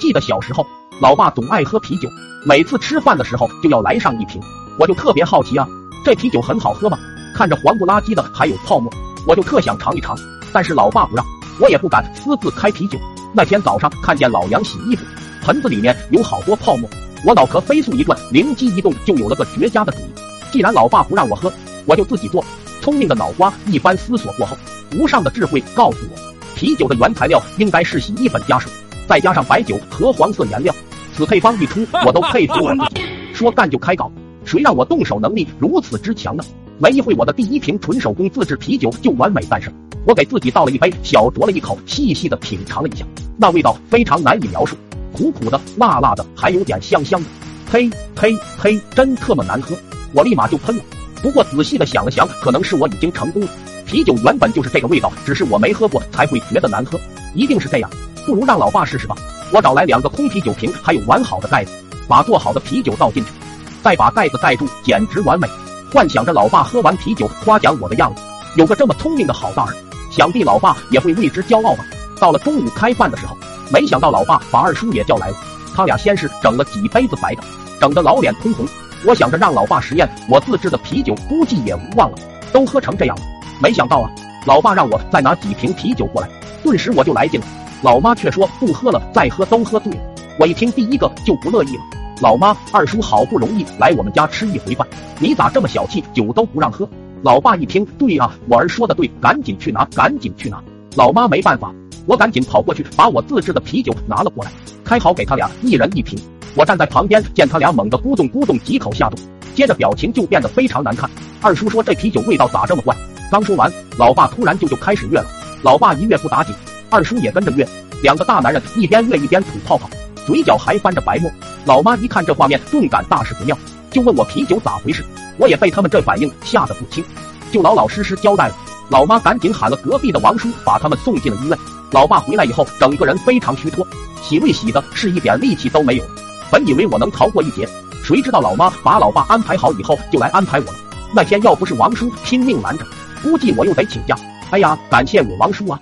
记得小时候，老爸总爱喝啤酒，每次吃饭的时候就要来上一瓶，我就特别好奇啊，这啤酒很好喝吗？看着黄不拉几的还有泡沫，我就特想尝一尝，但是老爸不让，我也不敢私自开啤酒。那天早上看见老杨洗衣服，盆子里面有好多泡沫，我脑壳飞速一转，灵机一动，就有了个绝佳的主意。既然老爸不让我喝，我就自己做。聪明的脑瓜一番思索过后，无上的智慧告诉我，啤酒的原材料应该是洗衣粉加水，再加上白酒和黄色颜料。此配方一出，我都佩服我自己。说干就开搞，谁让我动手能力如此之强呢？没一会，我的第一瓶纯手工自制啤酒就完美诞生。我给自己倒了一杯，小酌了一口，细细的品尝了一下，那味道非常难以描述，苦苦的、辣辣的，还有点香香的。呸呸呸！真特么难喝！我立马就喷了。不过仔细的想了想，可能是我已经成功了。啤酒原本就是这个味道，只是我没喝过才会觉得难喝，一定是这样。不如让老爸试试吧。我找来两个空啤酒瓶，还有完好的盖子，把做好的啤酒倒进去，再把盖子盖住，简直完美。幻想着老爸喝完啤酒夸奖我的样子，有个这么聪明的好大儿，想必老爸也会为之骄傲吧。到了中午开饭的时候，没想到老爸把二叔也叫来了，他俩先是整了几杯子白的，整得老脸通红。我想着让老爸实验我自制的啤酒，估计也无望了，都喝成这样了。没想到啊，老爸让我再拿几瓶啤酒过来，顿时我就来劲了。老妈却说不喝了，再喝都喝醉了。我一听第一个就不乐意了。老妈，二叔好不容易来我们家吃一回饭，你咋这么小气，酒都不让喝？老爸一听，对啊，我儿说的对，赶紧去拿，赶紧去拿。老妈没办法，我赶紧跑过去，把我自制的啤酒拿了过来，开好给他俩一人一瓶。我站在旁边，见他俩猛地咕咚咕咚几口下肚，接着表情就变得非常难看。二叔说这啤酒味道咋这么怪？刚说完，老爸突然就就开始跃了。老爸一跃不打紧，二叔也跟着乐，两个大男人一边乐一边吐泡泡。嘴角还翻着白沫，老妈一看这画面，顿感大事不妙，就问我啤酒咋回事。我也被他们这反应吓得不轻，就老老实实交代了。老妈赶紧喊了隔壁的王叔，把他们送进了医院。老爸回来以后，整个人非常虚脱，洗胃洗的是一点力气都没有。本以为我能逃过一劫，谁知道老妈把老爸安排好以后，就来安排我了。那天要不是王叔拼命拦着，估计我又得请假。哎呀，感谢我王叔啊！